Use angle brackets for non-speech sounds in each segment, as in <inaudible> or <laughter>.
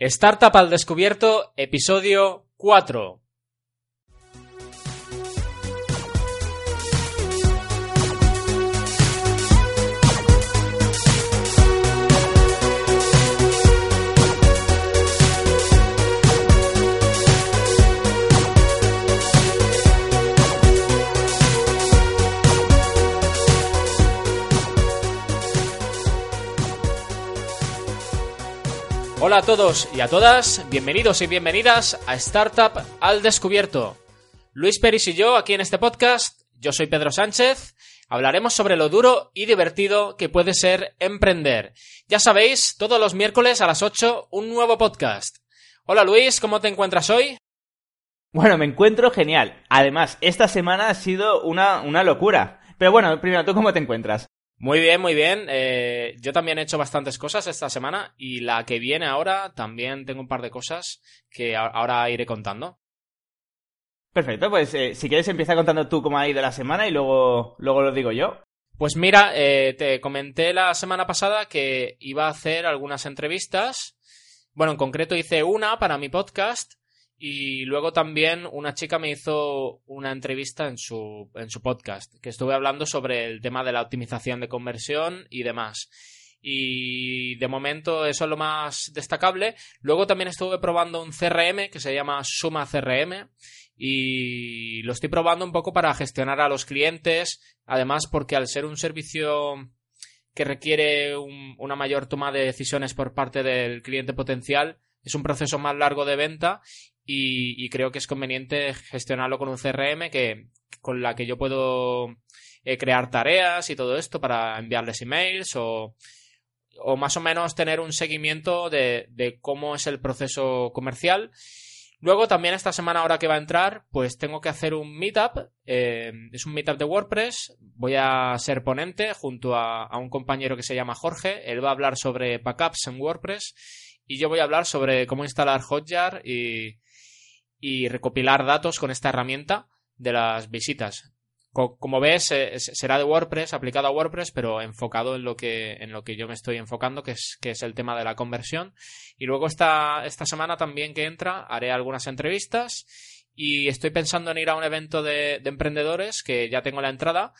Startup al Descubierto, episodio 4. Hola a todos y a todas, bienvenidos y bienvenidas a Startup al Descubierto. Luis Peris y yo aquí en este podcast, yo soy Pedro Sánchez, hablaremos sobre lo duro y divertido que puede ser emprender. Ya sabéis, todos los miércoles a las 8 un nuevo podcast. Hola Luis, ¿cómo te encuentras hoy? Bueno, me encuentro genial. Además, esta semana ha sido una, una locura. Pero bueno, primero, ¿tú cómo te encuentras? Muy bien, muy bien. Eh, yo también he hecho bastantes cosas esta semana y la que viene ahora también tengo un par de cosas que ahora iré contando. Perfecto, pues eh, si quieres empieza contando tú cómo ha ido la semana y luego, luego lo digo yo. Pues mira, eh, te comenté la semana pasada que iba a hacer algunas entrevistas. Bueno, en concreto hice una para mi podcast y luego también una chica me hizo una entrevista en su, en su podcast, que estuve hablando sobre el tema de la optimización de conversión y demás. Y de momento eso es lo más destacable. Luego también estuve probando un CRM que se llama Suma CRM y lo estoy probando un poco para gestionar a los clientes. Además, porque al ser un servicio que requiere una mayor toma de decisiones por parte del cliente potencial, es un proceso más largo de venta y, creo que es conveniente gestionarlo con un CRM que, con la que yo puedo eh, crear tareas y todo esto para enviarles emails o, o más o menos tener un seguimiento de, de cómo es el proceso comercial. Luego también esta semana ahora que va a entrar, pues tengo que hacer un meetup. Eh, es un meetup de WordPress. Voy a ser ponente junto a, a, un compañero que se llama Jorge. Él va a hablar sobre backups en WordPress y yo voy a hablar sobre cómo instalar Hotjar y, y recopilar datos con esta herramienta de las visitas. Como ves, eh, será de WordPress, aplicado a WordPress, pero enfocado en lo que, en lo que yo me estoy enfocando, que es, que es el tema de la conversión. Y luego esta, esta semana también que entra, haré algunas entrevistas y estoy pensando en ir a un evento de, de emprendedores que ya tengo la entrada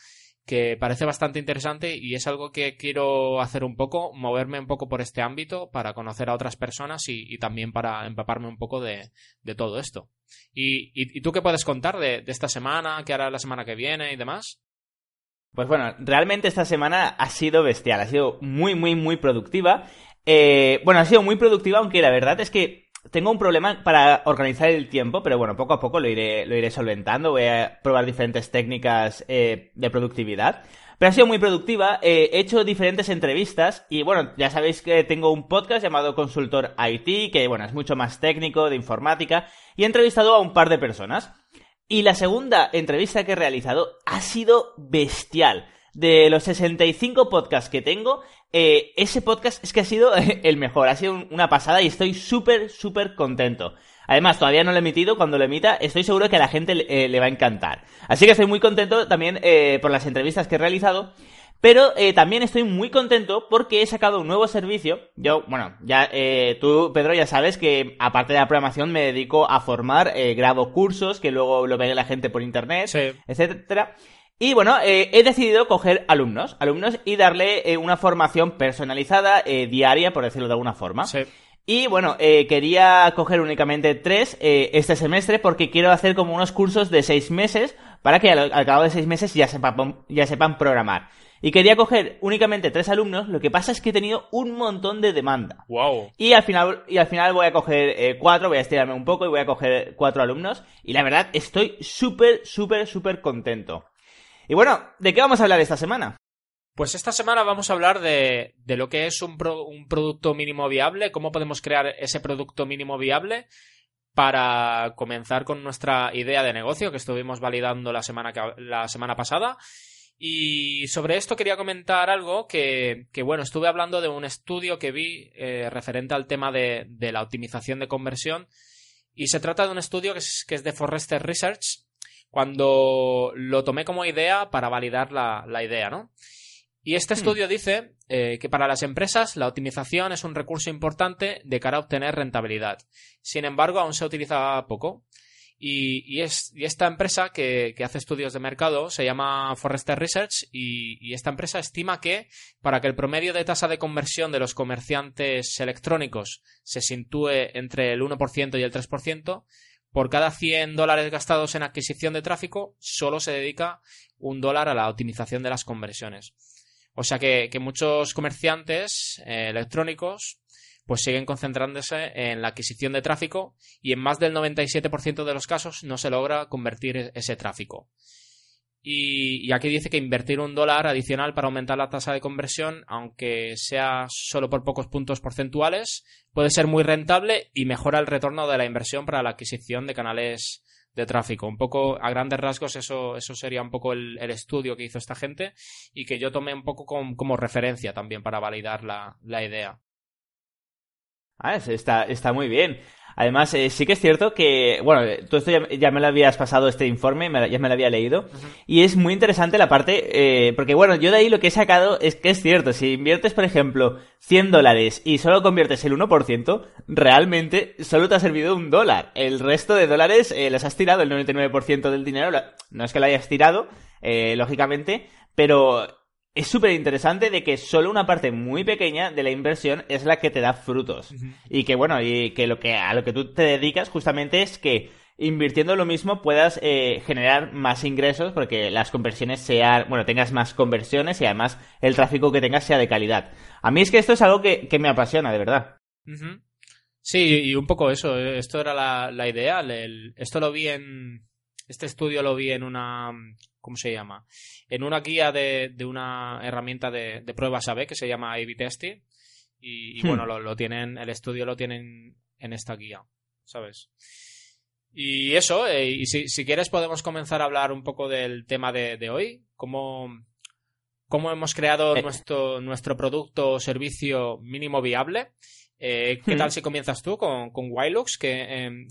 que parece bastante interesante y es algo que quiero hacer un poco, moverme un poco por este ámbito para conocer a otras personas y, también para empaparme un poco de, todo esto. ¿Y, tú qué puedes contar de, esta semana, qué hará la semana que viene y demás? Pues bueno, realmente esta semana ha sido bestial, ha sido muy, muy, muy productiva. Eh, bueno, ha sido muy productiva, aunque la verdad es que tengo un problema para organizar el tiempo, pero bueno, poco a poco lo iré, lo iré solventando. Voy a probar diferentes técnicas eh, de productividad. Pero ha sido muy productiva. Eh, he hecho diferentes entrevistas y bueno, ya sabéis que tengo un podcast llamado Consultor IT, que bueno, es mucho más técnico, de informática, y he entrevistado a un par de personas. Y la segunda entrevista que he realizado ha sido bestial. De los 65 podcasts que tengo, eh, ese podcast es que ha sido <laughs> el mejor, ha sido una pasada y estoy súper, súper contento. Además, todavía no lo he emitido, cuando lo emita estoy seguro que a la gente le, eh, va a encantar. Así que estoy muy contento también eh, por las entrevistas que he realizado. Pero también estoy muy contento porque he sacado un nuevo servicio. Yo, bueno, ya tú, Pedro, ya sabes que aparte de la programación me dedico a formar, grabo cursos que luego lo ve la gente por internet, sí. etcétera. Y bueno, eh, he decidido coger alumnos, alumnos y darle eh, una formación personalizada, eh, diaria, por decirlo de alguna forma. Sí. Y bueno, quería coger únicamente tres este semestre porque quiero hacer como unos cursos de seis meses para que al, cabo de seis meses ya, ya sepan programar. Y quería coger únicamente tres alumnos, lo que pasa es que he tenido un montón de demanda. Wow. Y al final, y al final voy a coger cuatro, voy a estirarme un poco y voy a coger cuatro alumnos. Y la verdad, estoy súper, súper, súper contento. Y bueno, ¿de qué vamos a hablar esta semana? Pues esta semana vamos a hablar de, lo que es un, un, producto mínimo viable, cómo podemos crear ese producto mínimo viable para comenzar con nuestra idea de negocio que estuvimos validando la semana, la semana pasada. Y sobre esto quería comentar algo que, bueno, estuve hablando de un estudio que vi eh, referente al tema de, de, la optimización de conversión y se trata de un estudio que es, que es de Forrester Research cuando lo tomé como idea para validar la, idea, ¿no? Y este Hmm. estudio dice eh, que para las empresas la optimización es un recurso importante de cara a obtener rentabilidad. Sin embargo, aún se utiliza poco. Y, y es, y esta empresa que, que hace estudios de mercado se llama Forrester Research y, y esta empresa estima que para que el promedio de tasa de conversión de los comerciantes electrónicos se sitúe entre el 1% y el 3%, por cada 100 dólares gastados en adquisición de tráfico, solo se dedica un dólar a la optimización de las conversiones. O sea que, muchos comerciantes eh, electrónicos pues siguen concentrándose en la adquisición de tráfico y en más del 97% de los casos no se logra convertir e- ese tráfico. Y, aquí dice que invertir un dólar adicional para aumentar la tasa de conversión, aunque sea solo por pocos puntos porcentuales, puede ser muy rentable y mejora el retorno de la inversión para la adquisición de canales de tráfico. Un poco, a grandes rasgos, eso, eso sería un poco el, estudio que hizo esta gente y que yo tomé un poco com- como referencia también para validar la, la idea. Ah, es- está, está muy bien. Además, eh, sí que es cierto que, bueno, tú esto ya, ya me lo habías pasado este informe, me ya me lo había leído, y es muy interesante la parte, eh, porque bueno, yo de ahí lo que he sacado es que es cierto, si inviertes, por ejemplo, 100 dólares y solo conviertes el 1%, realmente solo te ha servido un dólar. El resto de dólares eh, los has tirado, el 99% del dinero, no es que lo hayas tirado, eh, lógicamente, pero es súper interesante de que solo una parte muy pequeña de la inversión es la que te da frutos. Y que bueno, y que lo que a lo que tú te dedicas justamente es que invirtiendo lo mismo puedas eh, generar más ingresos porque las conversiones sean, bueno, tengas más conversiones y además el tráfico que tengas sea de calidad. A mí es que esto es algo que, que me apasiona, de verdad. Sí, y un poco eso. eh, Esto era la, la idea. el- esto lo vi en. Este estudio lo vi en una. ¿Cómo se llama? En una guía de, de una herramienta de, de pruebas AB que se llama A-B Testing. Y, y Hmm. bueno, lo, lo tienen. El estudio lo tienen en esta guía. ¿Sabes? Y eso, eh, y si, si quieres podemos comenzar a hablar un poco del tema de, de hoy. Cómo, cómo hemos creado Eh. nuestro, nuestro producto o servicio mínimo viable. Eh, ¿Qué Hmm. tal si comienzas tú con, con Wilux? Que, em,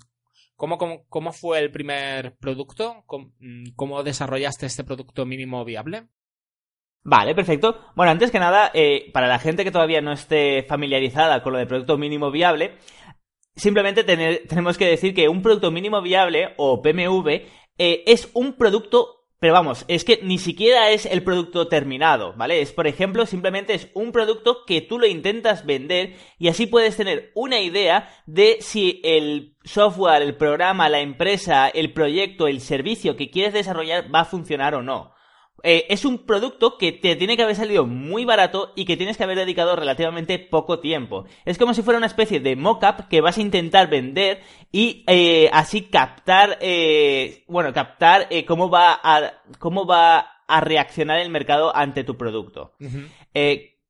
¿cómo, cómo, cómo fue el primer producto? ¿Cómo, mm, cómo desarrollaste este producto mínimo viable? Vale, perfecto. Bueno, antes que nada, eh, para la gente que todavía no esté familiarizada con lo de producto mínimo viable, simplemente tenemos que decir que un producto mínimo viable o PMV eh, es un producto, pero vamos, es que ni siquiera es el producto terminado, ¿vale? Es, por ejemplo, simplemente es un producto que tú lo intentas vender y así puedes tener una idea de si el software, el programa, la empresa, el proyecto, el servicio que quieres desarrollar va a funcionar o no. Eh, es un producto que te tiene que haber salido muy barato y que tienes que haber dedicado relativamente poco tiempo. Es como si fuera una especie de mock-up que vas a intentar vender y eh, así captar, eh, bueno, captar eh, cómo va a cómo va a reaccionar el mercado ante tu producto.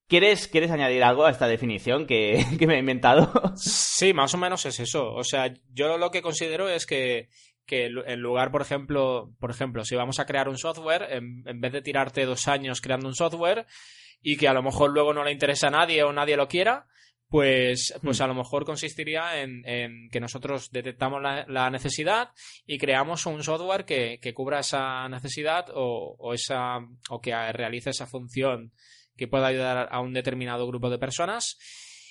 ¿quieres, ¿Quieres añadir algo a esta definición que, <laughs> que me he inventado? Sí, más o menos es eso. O sea, yo lo que considero es que, que en lugar, por ejemplo, por ejemplo, si vamos a crear un software, en, en vez de tirarte dos años creando un software y que a lo mejor luego no le interesa a nadie o nadie lo quiera, pues, pues Hmm. a lo mejor consistiría en, en que nosotros detectamos la, la necesidad y creamos un software que, que cubra esa necesidad o, o esa o que realice esa función que pueda ayudar a un determinado grupo de personas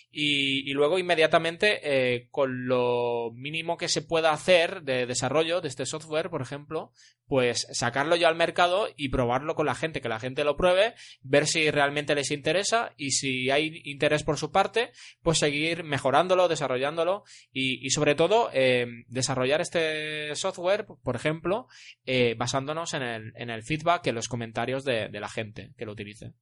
y, luego inmediatamente eh, con lo mínimo que se pueda hacer de desarrollo de este software, por ejemplo, pues sacarlo ya al mercado y probarlo con la gente, que la gente lo pruebe, ver si realmente les interesa y si hay interés por su parte, pues seguir mejorándolo, desarrollándolo y, sobre todo eh, desarrollar este software, por ejemplo, eh, basándonos en el, en el feedback, en los comentarios de la gente que lo utilice.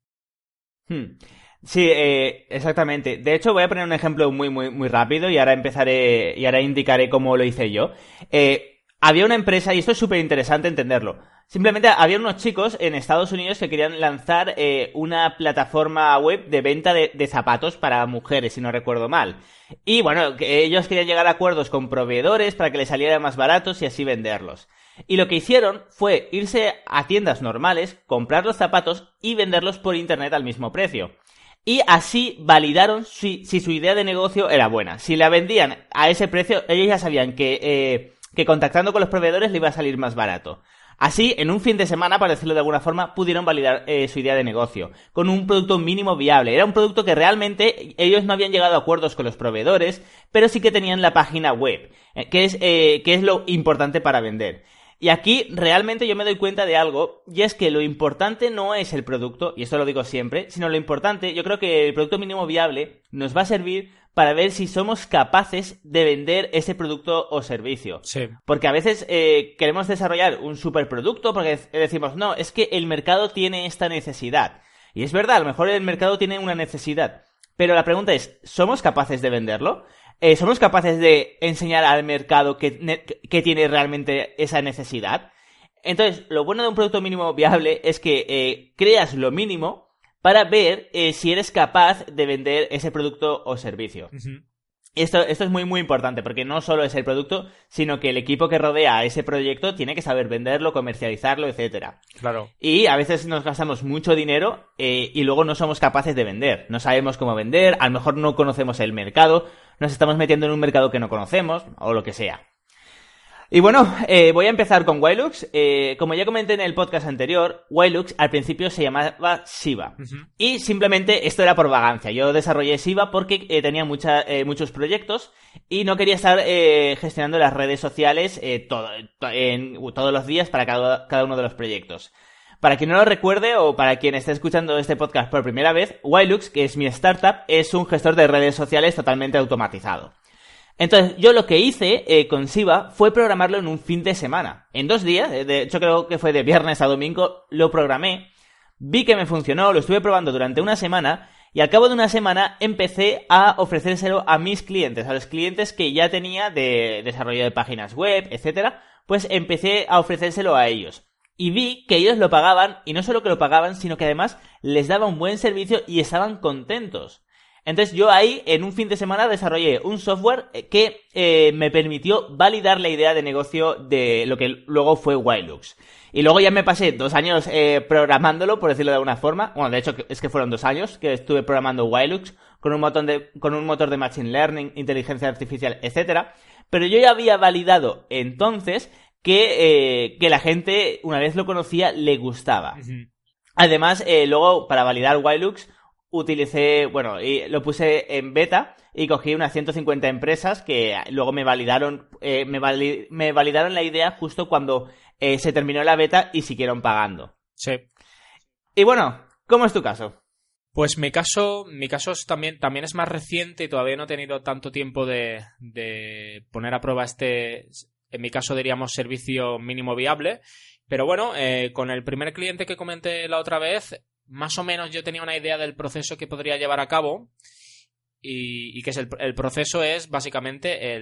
Hmm. Sí, eh, exactamente. De hecho, voy a poner un ejemplo muy, muy, muy rápido y ahora empezaré y ahora indicaré cómo lo hice yo. Eh, había una empresa, y esto es súper interesante entenderlo. Simplemente había unos chicos en Estados Unidos que querían lanzar eh, una plataforma web de venta de, zapatos para mujeres, si no recuerdo mal. Y bueno, ellos querían llegar a acuerdos con proveedores para que les salieran más baratos y así venderlos. Y lo que hicieron fue irse a tiendas normales, comprar los zapatos y venderlos por internet al mismo precio. Y así validaron si, su idea de negocio era buena. Si la vendían a ese precio, ellos ya sabían que, eh, que contactando con los proveedores le iba a salir más barato. Así, en un fin de semana, para decirlo de alguna forma, pudieron validar eh, su idea de negocio, con un producto mínimo viable. Era un producto que realmente ellos no habían llegado a acuerdos con los proveedores, pero sí que tenían la página web, eh, que, es, eh, que es lo importante para vender. Y aquí realmente yo me doy cuenta de algo, y es que lo importante no es el producto, y esto lo digo siempre, sino lo importante, yo creo que el producto mínimo viable nos va a servir para ver si somos capaces de vender ese producto o servicio. Sí. Porque a veces eh, queremos desarrollar un superproducto porque decimos, no, es que el mercado tiene esta necesidad. Y es verdad, a lo mejor el mercado tiene una necesidad. Pero la pregunta es, ¿somos capaces de venderlo? Eh, ¿Somos capaces de enseñar al mercado que, que tiene realmente esa necesidad? Entonces, lo bueno de un producto mínimo viable es que eh, creas lo mínimo para ver eh, si eres capaz de vender ese producto o servicio. Esto, esto es muy muy importante porque no solo es el producto, sino que el equipo que rodea a ese proyecto tiene que saber venderlo, comercializarlo, etcétera. Claro. Y a veces nos gastamos mucho dinero eh, y luego no somos capaces de vender. No sabemos cómo vender, a lo mejor no conocemos el mercado, nos estamos metiendo en un mercado que no conocemos o lo que sea. Y bueno, eh, voy a empezar con Wilux. Eh, como ya comenté en el podcast anterior, Wilux al principio se llamaba Shiva. Y simplemente esto era por vagancia. Yo desarrollé Shiva porque eh, tenía muchos proyectos y no quería estar gestionando las redes sociales todo, en, todos los días para cada, cada uno de los proyectos. Para quien no lo recuerde o para quien esté escuchando este podcast por primera vez, Wilux, que es mi startup, es un gestor de redes sociales totalmente automatizado. Entonces, yo lo que hice eh, con Siva fue programarlo en un fin de semana. En dos días, eh, de hecho creo que fue de viernes a domingo, lo programé, vi que me funcionó, lo estuve probando durante una semana y al cabo de una semana empecé a ofrecérselo a mis clientes, a los clientes que ya tenía de desarrollo de páginas web, etcétera, pues empecé a ofrecérselo a ellos. Y vi que ellos lo pagaban, y no solo que lo pagaban, sino que además les daba un buen servicio y estaban contentos. Entonces yo ahí en un fin de semana desarrollé un software que eh, me permitió validar la idea de negocio de lo que luego fue Wilux. Y luego ya me pasé dos años eh, programándolo, por decirlo de alguna forma. Bueno, de hecho es que fueron dos años que estuve programando Wilux con un motor de, con un motor de Machine Learning, inteligencia artificial, etcétera. Pero yo ya había validado entonces que, que la gente, una vez lo conocía, le gustaba. Además, luego, para validar Wilux, utilicé, bueno, y lo puse en beta y cogí unas 150 empresas que luego me validaron, eh, me, me, validaron la idea justo cuando eh, se terminó la beta y siguieron pagando. Sí. Y bueno, ¿cómo es tu caso? Pues mi caso, mi caso es también, también es más reciente y todavía no he tenido tanto tiempo de, de poner a prueba este, en mi caso diríamos servicio mínimo viable. Pero bueno, eh, con el primer cliente que comenté la otra vez, más o menos yo tenía una idea del proceso que podría llevar a cabo y, que es el, proceso es básicamente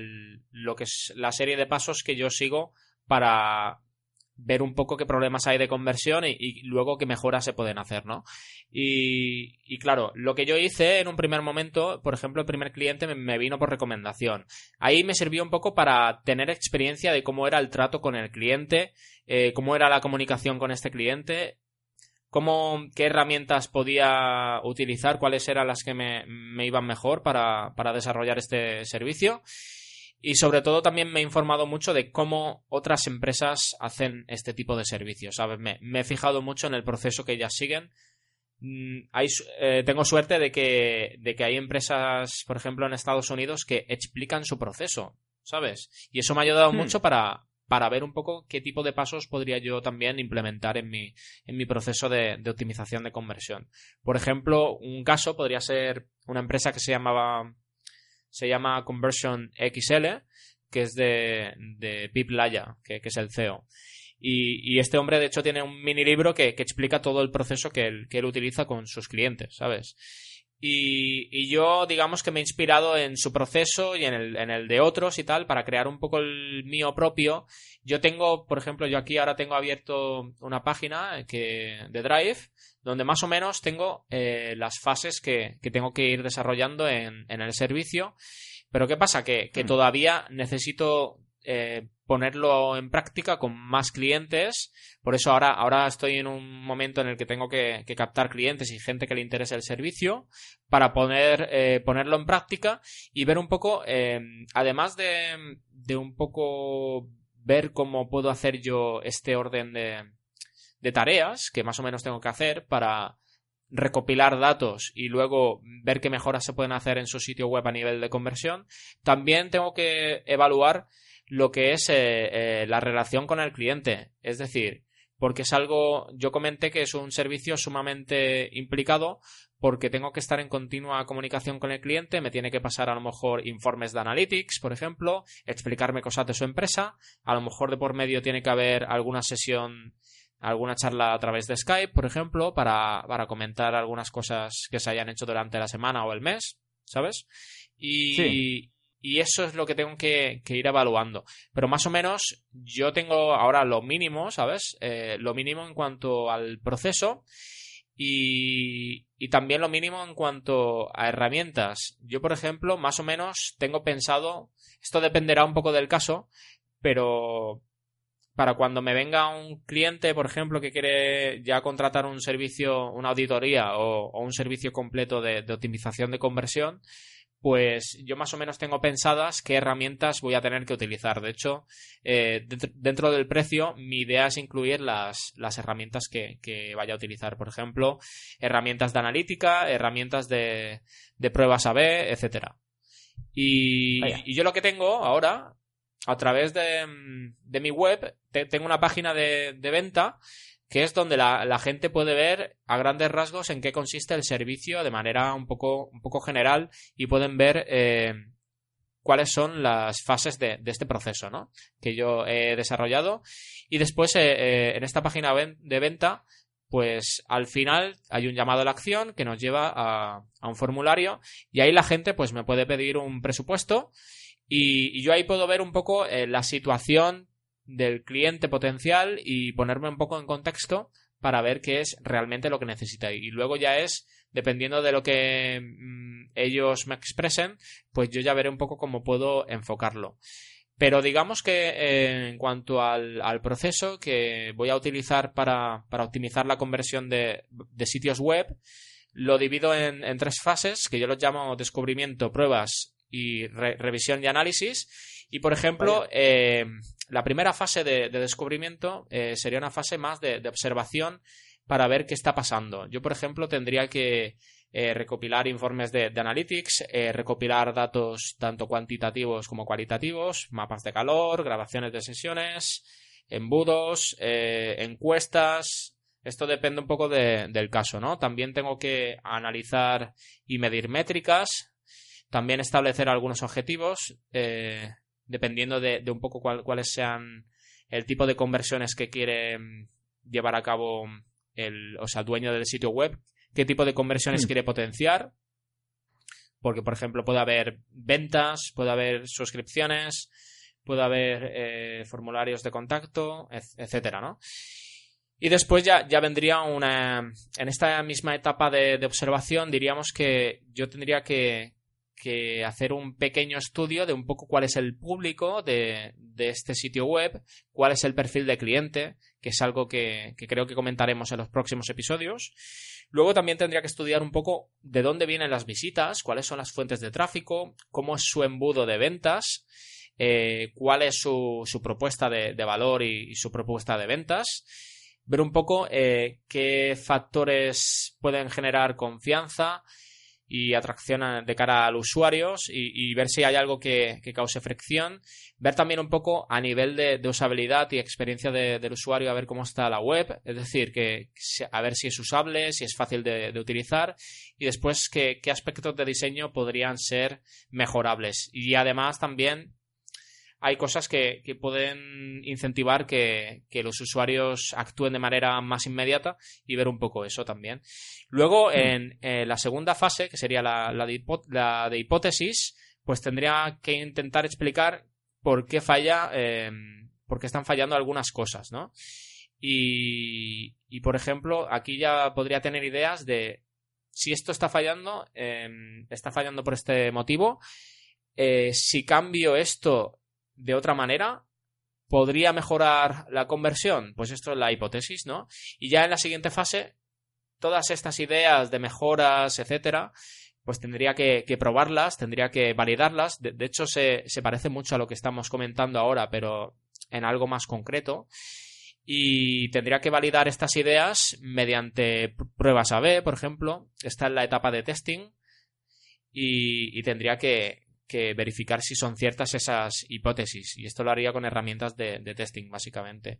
lo que es la serie de pasos que yo sigo para ver un poco qué problemas hay de conversión y, luego qué mejoras se pueden hacer, ¿no? Y, claro, lo que yo hice en un primer momento, por ejemplo, el primer cliente me, vino por recomendación. Ahí me sirvió un poco para tener experiencia de cómo era el trato con el cliente, eh, cómo era la comunicación con este cliente cómo, qué herramientas podía utilizar, cuáles eran las que me, iban mejor para, desarrollar este servicio. Y sobre todo también me he informado mucho de cómo otras empresas hacen este tipo de servicios. ¿sabes? Me, he fijado mucho en el proceso que ellas siguen. Mm, eh, tengo suerte de que, de que hay empresas, por ejemplo, en Estados Unidos que explican su proceso, ¿sabes? Y eso me ha ayudado hmm. mucho para, para ver un poco qué tipo de pasos podría yo también implementar en mi, en mi proceso de, optimización de conversión. Por ejemplo, un caso podría ser una empresa que se llamaba se llama Conversion XL, que es de, de Pip Laya, que, es el CEO. Y, este hombre, de hecho, tiene un mini libro que, que explica todo el proceso que él, que él utiliza con sus clientes, ¿sabes? Y, yo, digamos que me he inspirado en su proceso y en el, en el, de otros y tal, para crear un poco el mío propio. Yo tengo, por ejemplo, yo aquí ahora tengo abierto una página que, de Drive, donde más o menos tengo eh, las fases que, que, tengo que ir desarrollando en, en el servicio. Pero ¿qué pasa? Que, que mm. todavía necesito eh, ponerlo en práctica con más clientes. Por eso ahora, ahora estoy en un momento en el que tengo que, captar clientes y gente que le interese el servicio para poder eh, ponerlo en práctica y ver un poco, eh, además de, de un poco ver cómo puedo hacer yo este orden de, de tareas que más o menos tengo que hacer para recopilar datos y luego ver qué mejoras se pueden hacer en su sitio web a nivel de conversión, también tengo que evaluar lo que es eh, eh, la relación con el cliente. Es decir, porque es algo, yo comenté que es un servicio sumamente implicado porque tengo que estar en continua comunicación con el cliente, me tiene que pasar a lo mejor informes de analytics, por ejemplo, explicarme cosas de su empresa, a lo mejor de por medio tiene que haber alguna sesión alguna charla a través de Skype, por ejemplo, para, para comentar algunas cosas que se hayan hecho durante la semana o el mes, ¿sabes? Y, y eso es lo que tengo que, ir evaluando. Pero más o menos yo tengo ahora lo mínimo, ¿sabes? Eh, lo mínimo en cuanto al proceso y, y también lo mínimo en cuanto a herramientas. Yo, por ejemplo, más o menos tengo pensado, esto dependerá un poco del caso, pero para cuando me venga un cliente, por ejemplo, que quiere ya contratar un servicio, una auditoría o, un servicio completo de, optimización de conversión, pues yo más o menos tengo pensadas qué herramientas voy a tener que utilizar. De hecho, eh, dentro, del precio, mi idea es incluir las, las herramientas que, vaya a utilizar. Por ejemplo, herramientas de analítica, herramientas de, de pruebas AB, etcétera. Y, y, yo lo que tengo ahora a través de, mi web tengo una página de, venta que es donde la, gente puede ver a grandes rasgos en qué consiste el servicio de manera un poco, un poco general y pueden ver eh, cuáles son las fases de, este proceso ¿no? que yo he desarrollado. Y después eh, eh, en esta página de venta pues al final hay un llamado a la acción que nos lleva a, a, un formulario y ahí la gente pues me puede pedir un presupuesto y, yo ahí puedo ver un poco eh, la situación del cliente potencial y ponerme un poco en contexto para ver qué es realmente lo que necesita. Y luego ya es, dependiendo de lo que mm, ellos me expresen, pues yo ya veré un poco cómo puedo enfocarlo. Pero digamos que eh, en cuanto al, proceso que voy a utilizar para, optimizar la conversión de, sitios web, lo divido en, en, tres fases, que yo los llamo descubrimiento, pruebas y revisión y análisis. Y, por ejemplo, eh, la primera fase de, descubrimiento eh, sería una fase más de, observación para ver qué está pasando. Yo, por ejemplo, tendría que eh, recopilar informes de, analytics, recopilar datos tanto cuantitativos como cualitativos, mapas de calor, grabaciones de sesiones, embudos, encuestas, esto depende un poco del caso, ¿no? También tengo que analizar y medir métricas, también establecer algunos objetivos, eh, dependiendo de, un poco cuáles sean el tipo de conversiones que quiere mm, llevar a cabo el, o sea, dueño del sitio web, qué tipo de conversiones mm. quiere potenciar. Porque, por ejemplo, puede haber ventas, puede haber suscripciones, puede haber eh, formularios de contacto, etcétera, ¿no? Y después ya, ya vendría una. En esta misma etapa de, observación, diríamos que yo tendría que, que hacer un pequeño estudio de un poco cuál es el público de, este sitio web, cuál es el perfil de cliente, que es algo que, creo que comentaremos en los próximos episodios. Luego también tendría que estudiar un poco de dónde vienen las visitas, cuáles son las fuentes de tráfico, cómo es su embudo de ventas, eh, cuál es su, propuesta de, valor y, su propuesta de ventas ver un poco eh, qué factores pueden generar confianza, y atracción de cara al usuario y, ver si hay algo que, cause fricción. Ver también un poco a nivel de, usabilidad y experiencia del usuario, a ver cómo está la web, es decir, que, a ver si es usable, si es fácil de, utilizar y después qué, qué aspectos de diseño podrían ser mejorables. Y además también hay cosas que, pueden incentivar que, los usuarios actúen de manera más inmediata y ver un poco eso también. Luego, hmm. en la segunda fase, que sería la, de, hipótesis, pues tendría que intentar explicar por qué falla, em, por qué están fallando algunas cosas, ¿no? Y, por ejemplo, aquí ya podría tener ideas de si esto está fallando, em, está fallando por este motivo. Eh, si cambio esto, de otra manera, ¿podría mejorar la conversión? Pues esto es la hipótesis, ¿no? Y ya en la siguiente fase, todas estas ideas de mejoras, etcétera, pues tendría que, probarlas, tendría que validarlas. De, hecho, se, parece mucho a lo que estamos comentando ahora, pero en algo más concreto y tendría que validar estas ideas mediante pruebas A-B, por ejemplo. Está en la etapa de testing y, tendría que, verificar si son ciertas esas hipótesis. Y esto lo haría con herramientas de testing, básicamente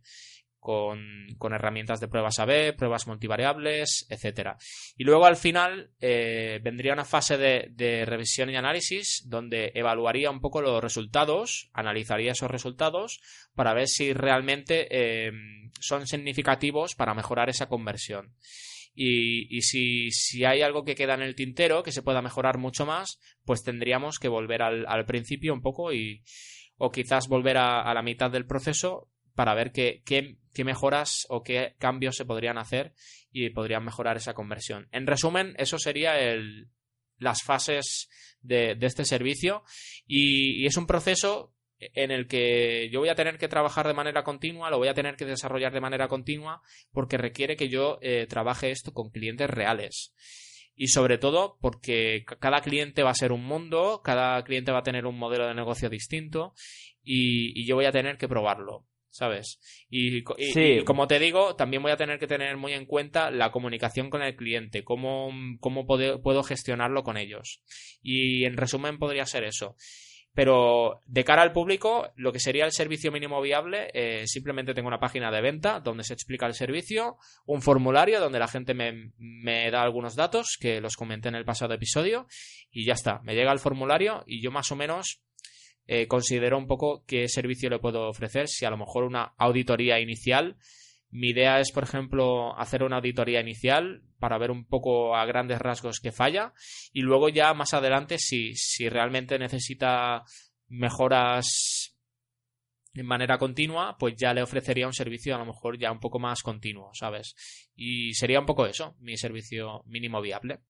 con, herramientas de pruebas A-B, pruebas multivariables, etcétera. Y luego al final eh, vendría una fase de, revisión y análisis donde evaluaría un poco los resultados, analizaría esos resultados para ver si realmente eh, son significativos para mejorar esa conversión. Y, si, hay algo que queda en el tintero que se pueda mejorar mucho más, pues tendríamos que volver al, principio un poco y o quizás volver a, a la mitad del proceso para ver qué, qué, mejoras o qué cambios se podrían hacer y podrían mejorar esa conversión. En resumen, eso sería el, las fases de, este servicio y, es un proceso en el que yo voy a tener que trabajar de manera continua, lo voy a tener que desarrollar de manera continua porque requiere que yo eh, trabaje esto con clientes reales. Y sobre todo porque cada cliente va a ser un mundo, cada cliente va a tener un modelo de negocio distinto y yo voy a tener que probarlo. ¿sabes? Y, como te digo, también voy a tener que tener muy en cuenta la comunicación con el cliente, cómo, cómo puedo, gestionarlo con ellos. Y en resumen podría ser eso. Pero de cara al público, lo que sería el servicio mínimo viable, eh, simplemente tengo una página de venta donde se explica el servicio, un formulario donde la gente me, me, da algunos datos que los comenté en el pasado episodio y ya está. Me llega el formulario y yo más o menos eh, considero un poco qué servicio le puedo ofrecer, si a lo mejor una auditoría inicial. Mi idea es, por ejemplo, hacer una auditoría inicial para ver un poco a grandes rasgos qué falla y luego ya más adelante si, si realmente necesita mejoras en manera continua, pues ya le ofrecería un servicio a lo mejor ya un poco más continuo, ¿sabes? Y sería un poco eso, mi servicio mínimo viable.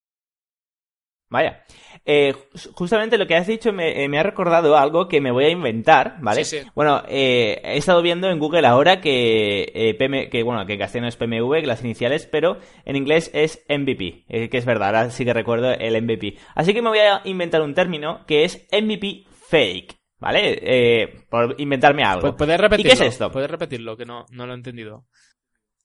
Vaya. Eh, justamente lo que has dicho me, eh, ha recordado algo que me voy a inventar, ¿vale? Sí, sí. Bueno, eh, he estado viendo en Google ahora que, PM, que, bueno, que en castellano es PMV, que las iniciales, pero en inglés es MVP, que es verdad, ahora sí que recuerdo el MVP. Así que me voy a inventar un término que es MVP fake. ¿Vale? por inventarme algo. ¿Puedes repetirlo? ¿Y qué es esto? Puedes repetirlo, que no, no lo he entendido.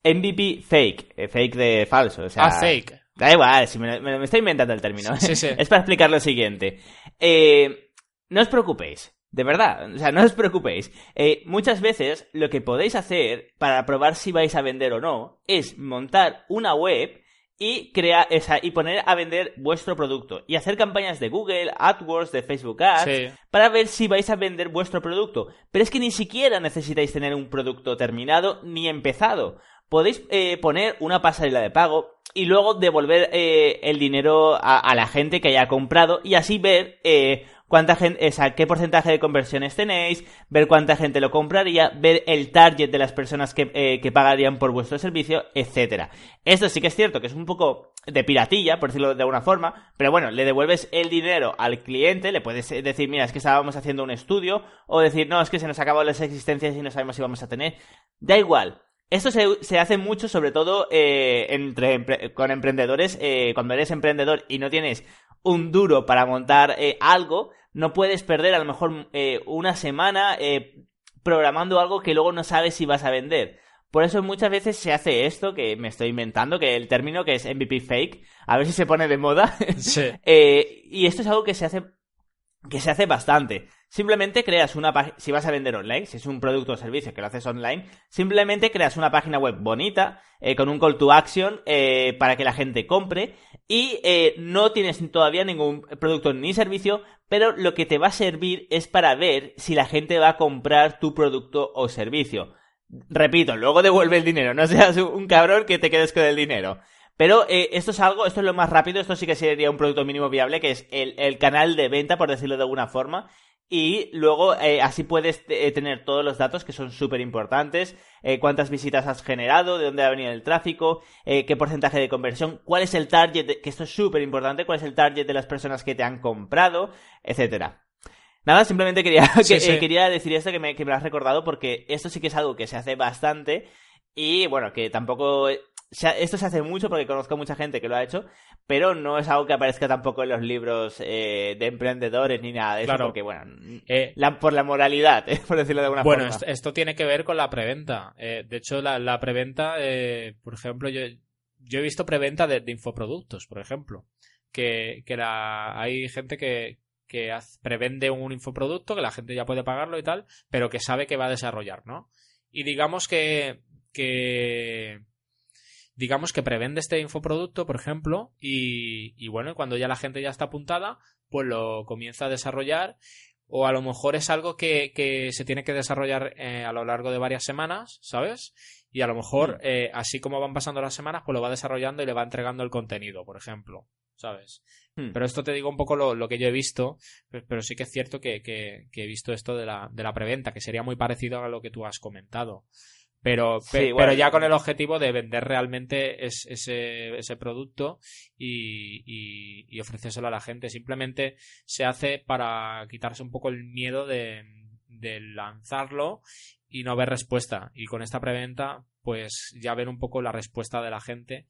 MVP fake, fake de falso. O sea, ah, fake. Da igual, si me, me, estoy inventando el término. <laughs> es para explicar lo siguiente. Eh, no os preocupéis. De verdad, o sea, no os preocupéis. Eh, muchas veces lo que podéis hacer para probar si vais a vender o no es montar una web y crear esa, y poner a vender vuestro producto y hacer campañas de Google, AdWords, de Facebook Ads para ver si vais a vender vuestro producto. Pero es que ni siquiera necesitáis tener un producto terminado ni empezado podéis eh, poner una pasarela de pago y luego devolver eh, el dinero a, la gente que haya comprado y así ver eh, cuánta gente, o sea, qué porcentaje de conversiones tenéis, ver cuánta gente lo compraría, ver el target de las personas que, que pagarían por vuestro servicio, etcétera. Esto sí que es cierto que es un poco de piratilla, por decirlo de alguna forma, pero bueno, le devuelves el dinero al cliente, le puedes decir, mira, es que estábamos haciendo un estudio, o decir, no, es que se nos acabado las existencias y no sabemos si vamos a tener. Da igual, esto se, hace mucho, sobre todo eh, entre, con emprendedores. Eh, cuando eres emprendedor y no tienes un duro para montar eh, algo, no puedes perder a lo mejor una semana programando algo que luego no sabes si vas a vender. Por eso muchas veces se hace esto, que me estoy inventando, que el término que es MVP fake, a ver si se pone de moda. Sí. <laughs> y esto es algo que se hace que se hace bastante. Simplemente creas una página, si vas a vender online, si es un producto o servicio que lo haces online, simplemente creas una página web bonita, eh, con un call to action eh, para que la gente compre y eh, no tienes todavía ningún producto ni servicio, pero lo que te va a servir es para ver si la gente va a comprar tu producto o servicio. Repito, luego devuelve el dinero, no seas un cabrón que te quedes con el dinero. Pero eh, esto es algo, esto es lo más rápido, esto sí que sería un producto mínimo viable, que es el, canal de venta, por decirlo de alguna forma. Y luego eh, así puedes eh, tener todos los datos que son súper importantes, cuántas visitas has generado, de dónde ha venido el tráfico, qué porcentaje de conversión, cuál es el target, que esto es súper importante, cuál es el target de las personas que te han comprado, etcétera. Nada, simplemente quería, <laughs> quería decir esto que me, que me lo has recordado porque esto sí que es algo que se hace bastante y bueno, que tampoco esto se hace mucho porque conozco mucha gente que lo ha hecho, pero no es algo que aparezca tampoco en los libros eh, de emprendedores ni nada de eso, porque, bueno, eh, por la moralidad, <laughs> por decirlo de alguna forma. Bueno, esto, tiene que ver con la preventa. de hecho, la, preventa, por ejemplo, yo, yo he visto preventa de, infoproductos, por ejemplo, que, que la, hay gente que, que prevende un infoproducto, que la gente ya puede pagarlo y tal, pero que sabe que va a desarrollar, ¿no? Y digamos que, que digamos que prevende este infoproducto, por ejemplo, y, y bueno, cuando ya la gente ya está apuntada, pues lo comienza a desarrollar o a lo mejor es algo que, que se tiene que desarrollar eh, a lo largo de varias semanas, ¿sabes? Y a lo mejor, mm. eh, así como van pasando las semanas, pues lo va desarrollando y le va entregando el contenido, por ejemplo. ¿sabes? Hmm. Pero esto te digo un poco lo, que yo he visto, pero, sí que es cierto que, he visto esto de la, de la preventa, que sería muy parecido a lo que tú has comentado. Pero, pero ya con el objetivo de vender realmente ese, ese producto y, y, ofrecérselo a la gente. Simplemente se hace para quitarse un poco el miedo de, de lanzarlo y no ver respuesta. Y con esta preventa, pues ya ver un poco la respuesta de la gente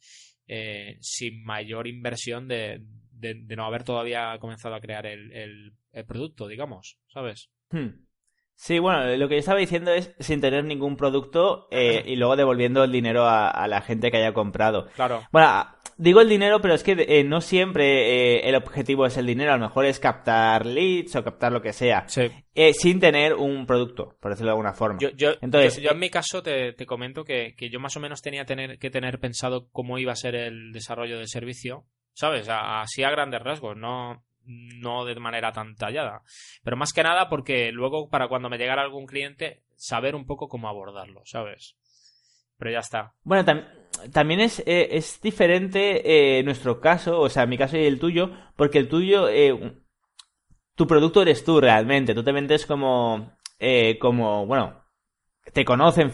eh, sin mayor inversión de, de, no haber todavía comenzado a crear el, el, producto, digamos, ¿sabes? Hmm. Sí, bueno, lo que yo estaba diciendo es sin tener ningún producto eh, y luego devolviendo el dinero a, la gente que haya comprado. Claro. Bueno, digo el dinero, pero es que eh, no siempre eh, el objetivo es el dinero. A lo mejor es captar leads o captar lo que sea. Eh, sin tener un producto, por decirlo de alguna forma. Yo, yo, Entonces, yo, en mi caso te, comento que, yo más o menos tenía tener, que tener pensado cómo iba a ser el desarrollo del servicio. ¿Sabes? Así a grandes rasgos, no, no de manera tan tallada. Pero más que nada porque luego, para cuando me llegara algún cliente, saber un poco cómo abordarlo, ¿sabes? Pero ya está. Bueno, también es, eh, es diferente eh, nuestro caso, o sea, mi caso y el tuyo, porque el tuyo, eh, tu producto eres tú realmente. Tú te vendes como, eh, como bueno, te conocen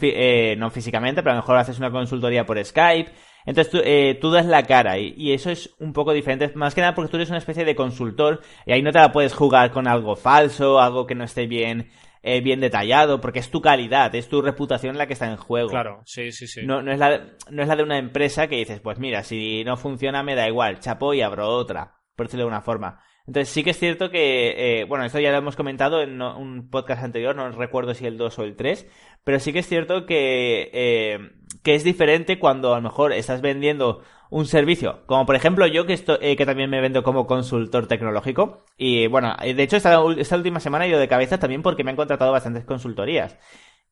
no físicamente, pero a lo mejor haces una consultoría por Skype. Entonces tú, tú das la cara y, y, eso es un poco diferente, más que nada porque tú eres una especie de consultor y ahí no te la puedes jugar con algo falso, algo que no esté bien eh, bien detallado, porque es tu calidad, es tu reputación la que está en juego. Claro, sí, sí, sí. No, no, es la, no es la de una empresa que dices, pues mira, si no funciona me da igual, chapo y abro otra, por decirlo de una forma. Entonces sí que es cierto que, eh, bueno, esto ya lo hemos comentado en un podcast anterior, no recuerdo si el 2 o el 3, pero sí que es cierto que, eh, que es diferente cuando a lo mejor estás vendiendo un servicio, como por ejemplo yo que, esto, eh, que también me vendo como consultor tecnológico. Y bueno, eh, de hecho esta, esta última semana he ido de cabeza también porque me han contratado bastantes consultorías.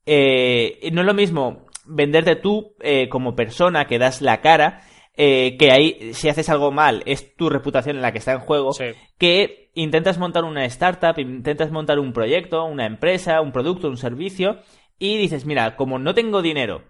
Eh, no es lo mismo venderte tú como persona que das la cara, que ahí si haces algo mal es tu reputación en la que está en juego, que intentas montar una startup, intentas montar un proyecto, una empresa, un producto, un servicio, y dices, mira, como no tengo dinero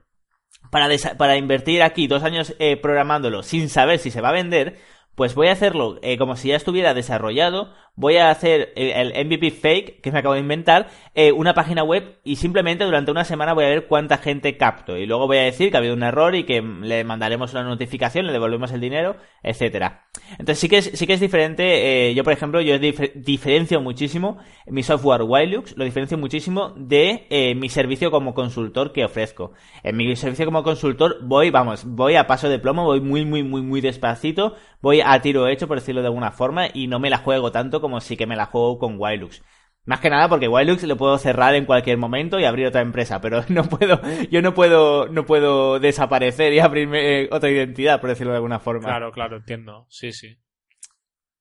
para, para invertir aquí dos años eh, programándolo sin saber si se va a vender, pues voy a hacerlo eh, como si ya estuviera desarrollado, voy a hacer el, MVP fake, que me acabo de inventar, eh, una página web y simplemente durante una semana voy a ver cuánta gente capto. Y luego voy a decir que ha habido un error y que le mandaremos una notificación, le devolvemos el dinero, etcétera. Entonces sí que es, sí que es diferente, eh, yo por ejemplo, yo diferencio muchísimo mi software Wilux, lo diferencio muchísimo de mi servicio como consultor que ofrezco. En mi servicio como consultor voy, vamos, voy a paso de plomo, voy muy, muy, muy, muy despacito, voy a tiro hecho, por decirlo de alguna forma, y no me la juego tanto como si que me la juego con Wilux. Más que nada porque Wilux lo puedo cerrar en cualquier momento y abrir otra empresa, pero <laughs> no puedo, yo no puedo, no puedo desaparecer y abrirme eh, otra identidad, por decirlo de alguna forma. Claro, claro, entiendo. Sí, sí.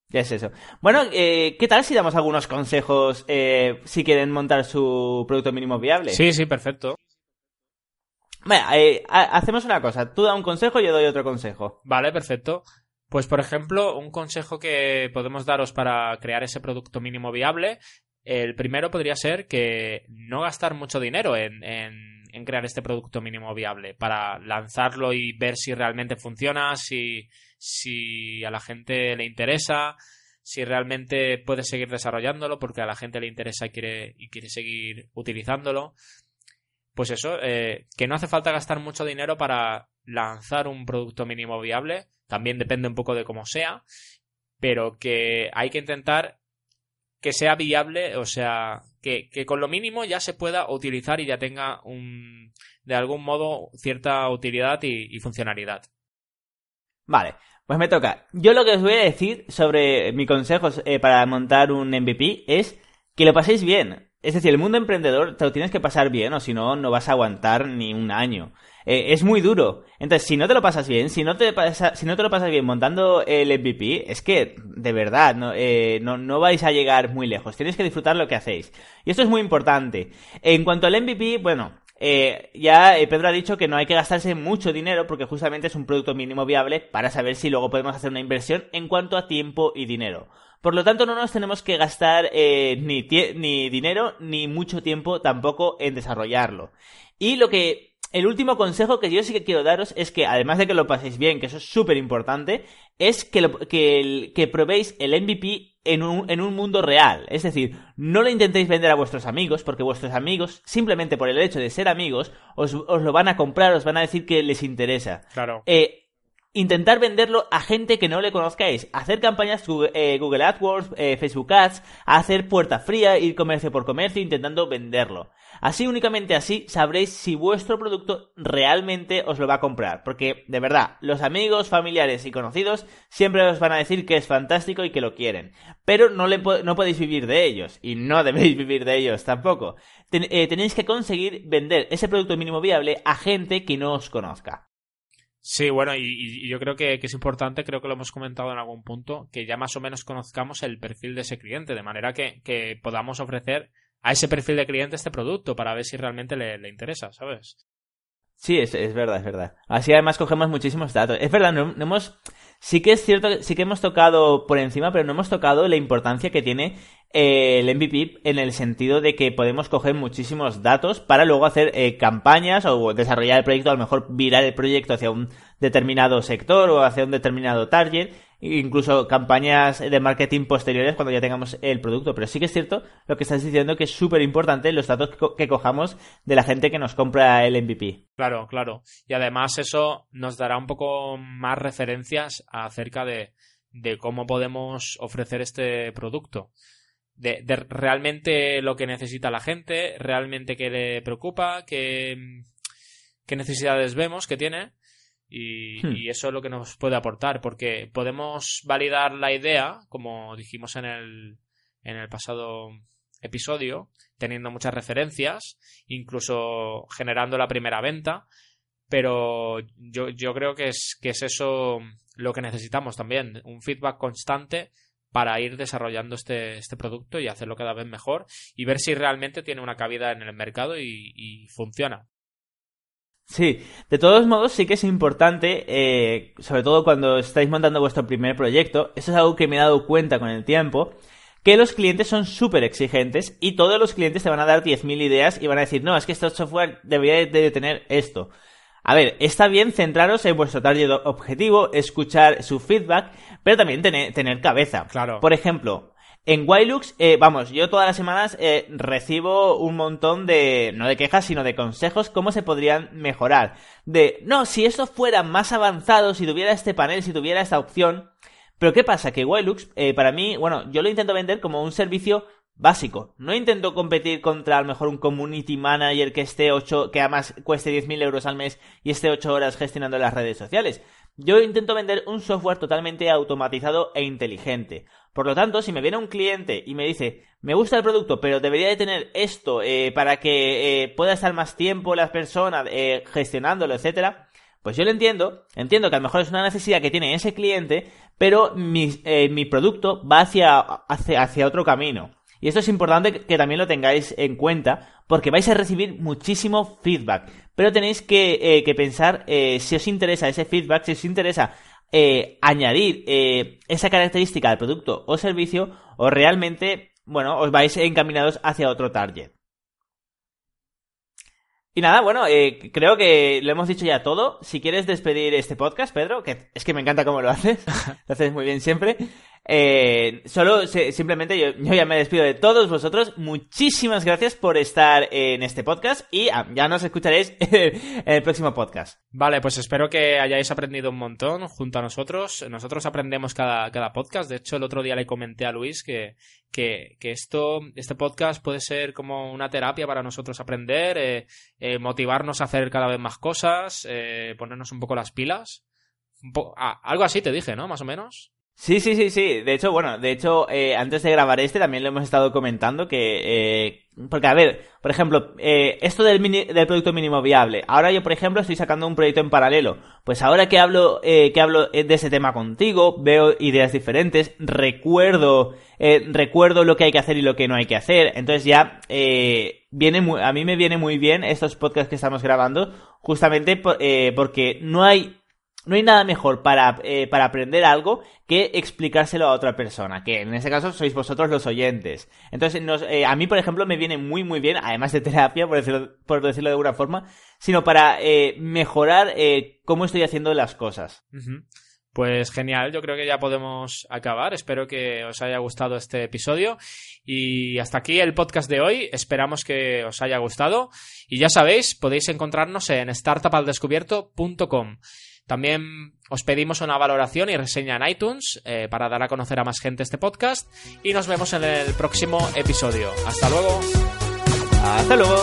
Ya es eso. Bueno, eh, ¿qué tal si damos algunos consejos eh, si quieren montar su producto mínimo viable? Sí, sí, perfecto. Bueno, hacemos una cosa. Tú da un consejo y yo doy otro consejo. Vale, perfecto. Pues, por ejemplo, un consejo que podemos daros para crear ese producto mínimo viable, el primero podría ser que no gastar mucho dinero en, en, crear este producto mínimo viable, para lanzarlo y ver si realmente funciona, si, si a la gente le interesa, si realmente puede seguir desarrollándolo porque a la gente le interesa y quiere, y quiere seguir utilizándolo. Pues eso, eh, que no hace falta gastar mucho dinero para lanzar un producto mínimo viable, también depende un poco de cómo sea, pero que hay que intentar que sea viable, o sea, que, con lo mínimo ya se pueda utilizar y ya tenga un, de algún modo cierta utilidad y, funcionalidad. Vale, pues me toca. Yo lo que os voy a decir sobre mis consejos eh, para montar un MVP es que lo paséis bien. Es decir, el mundo emprendedor te lo tienes que pasar bien o si no, no vas a aguantar ni un año. Eh, es muy duro. Entonces, si no te lo pasas bien, si no te, si no te lo pasas bien montando el MVP, es que, de verdad, no, eh, no, no, vais a llegar muy lejos. Tienes que disfrutar lo que hacéis. Y esto es muy importante. En cuanto al MVP, bueno, eh, ya Pedro ha dicho que no hay que gastarse mucho dinero porque justamente es un producto mínimo viable para saber si luego podemos hacer una inversión en cuanto a tiempo y dinero. Por lo tanto, no nos tenemos que gastar ni, ni dinero ni mucho tiempo tampoco en desarrollarlo. Y lo que el último consejo que yo sí que quiero daros es que, además de que lo paséis bien, que eso es súper importante, es que, que, que, probéis el MVP en un, en un mundo real. Es decir, no lo intentéis vender a vuestros amigos, porque vuestros amigos, simplemente por el hecho de ser amigos, os, os lo van a comprar, os van a decir que les interesa. Claro. Eh, intentar venderlo a gente que no le conozcáis, hacer campañas Google, eh, AdWords, eh, Facebook Ads, hacer puerta fría, ir comercio por comercio intentando venderlo. Así únicamente así sabréis si vuestro producto realmente os lo va a comprar, porque de verdad, los amigos, familiares y conocidos siempre os van a decir que es fantástico y que lo quieren, pero no, le podéis vivir de ellos y no <laughs> debéis vivir de ellos tampoco. Eh, tenéis que conseguir vender ese producto mínimo viable a gente que no os conozca. Sí, bueno, y, yo creo que, es importante, creo que lo hemos comentado en algún punto, que ya más o menos conozcamos el perfil de ese cliente, de manera que, podamos ofrecer a ese perfil de cliente este producto para ver si realmente le, interesa, ¿sabes? Sí, es, es, verdad, es verdad. Así además cogemos muchísimos datos. Es verdad, no hemos Sí que es cierto, sí que hemos tocado por encima, pero no hemos tocado la importancia que tiene eh, el MVP en el sentido de que podemos coger muchísimos datos para luego hacer eh, campañas o desarrollar el proyecto, a lo mejor virar el proyecto hacia un determinado sector o hacia un determinado target incluso campañas de marketing posteriores cuando ya tengamos el producto. Pero sí que es cierto lo que estás diciendo que es súper importante los datos que, cojamos de la gente que nos compra el MVP. Claro, claro. Y además eso nos dará un poco más referencias acerca de, cómo podemos ofrecer este producto. De, realmente lo que necesita la gente, realmente qué le preocupa, qué, qué necesidades vemos que tiene Hmm. Y, eso es lo que nos puede aportar, porque podemos validar la idea, como dijimos en el, en el pasado episodio, teniendo muchas referencias, incluso generando la primera venta, pero yo, yo creo que es, que es eso lo que necesitamos también, un feedback constante para ir desarrollando este, este producto y hacerlo cada vez mejor y ver si realmente tiene una cabida en el mercado y funciona. Sí, de todos modos sí que es importante, eh, sobre todo cuando estáis montando vuestro primer proyecto, eso es algo que me he dado cuenta con el tiempo, que los clientes son súper exigentes y todos los clientes te van a dar 10.000 ideas y van a decir, no, es que este software debería de tener esto. A ver, está bien centraros en vuestro target objetivo, escuchar su feedback, pero también tener, tener cabeza. Claro. Por ejemplo, en Wilux, eh, vamos, yo todas las semanas eh, recibo un montón de, no de quejas, sino de consejos, cómo se podrían mejorar. De, no, si esto fuera más avanzado, si tuviera este panel, si tuviera esta opción. Pero ¿qué pasa? Que Wilux, eh, para mí, bueno, yo lo intento vender como un servicio básico. No intento competir contra a lo mejor un community manager que esté 8, que además cueste 10.000 euros al mes y esté 8 horas gestionando las redes sociales. Yo intento vender un software totalmente automatizado e inteligente. Por lo tanto, si me viene un cliente y me dice, me gusta el producto, pero debería de tener esto eh, para que eh, pueda estar más tiempo las personas eh, gestionándolo, etcétera, pues yo lo entiendo, entiendo que a lo mejor es una necesidad que tiene ese cliente, pero mi, mi producto va hacia, hacia otro camino. Y esto es importante que también lo tengáis en cuenta porque vais a recibir muchísimo feedback. Pero tenéis que, que pensar si os interesa ese feedback, si os interesa eh, añadir eh, esa característica al producto o servicio o realmente, bueno, os vais encaminados hacia otro target. Y nada, bueno, eh, creo que lo hemos dicho ya todo. Si quieres despedir este podcast, Pedro, que es que me encanta cómo lo haces, <laughs> lo haces muy bien siempre. Eh, solo simplemente yo, ya me despido de todos vosotros. Muchísimas gracias por estar en este podcast y ah, ya nos escucharéis <laughs> en el próximo podcast. Vale, pues espero que hayáis aprendido un montón junto a nosotros. Nosotros aprendemos cada, cada podcast. De hecho, el otro día le comenté a Luis que, que, esto, este podcast puede ser como una terapia para nosotros aprender, eh, eh, motivarnos a hacer cada vez más cosas, ponernos un poco las pilas. Ah, algo así te dije, ¿no? Más o menos. Sí, sí, sí, sí. De hecho, bueno, de hecho, eh, antes de grabar este también lo hemos estado comentando que... Eh, porque, a ver, por ejemplo, eh, esto del, del producto mínimo viable. Ahora yo, por ejemplo, estoy sacando un proyecto en paralelo. Pues ahora que hablo, que hablo de ese tema contigo, veo ideas diferentes, recuerdo, recuerdo lo que hay que hacer y lo que no hay que hacer. Entonces ya, viene a mí me viene muy bien estos podcasts que estamos grabando, justamente porque no hay no hay nada mejor para, eh, para, aprender algo que explicárselo a otra persona, que en este caso sois vosotros los oyentes. Entonces, eh, a mí, por ejemplo, me viene muy, muy bien, además de terapia, por decirlo, por decirlo de alguna forma, sino para eh, mejorar cómo estoy haciendo las cosas. Pues genial, yo creo que ya podemos acabar. Espero que os haya gustado este episodio. Y hasta aquí el podcast de hoy. Esperamos que os haya gustado. Y ya sabéis, podéis encontrarnos en startupaldescubierto.com. También os pedimos una valoración y reseña en iTunes eh, para dar a conocer a más gente este podcast y nos vemos en el próximo episodio. Hasta luego. Hasta luego.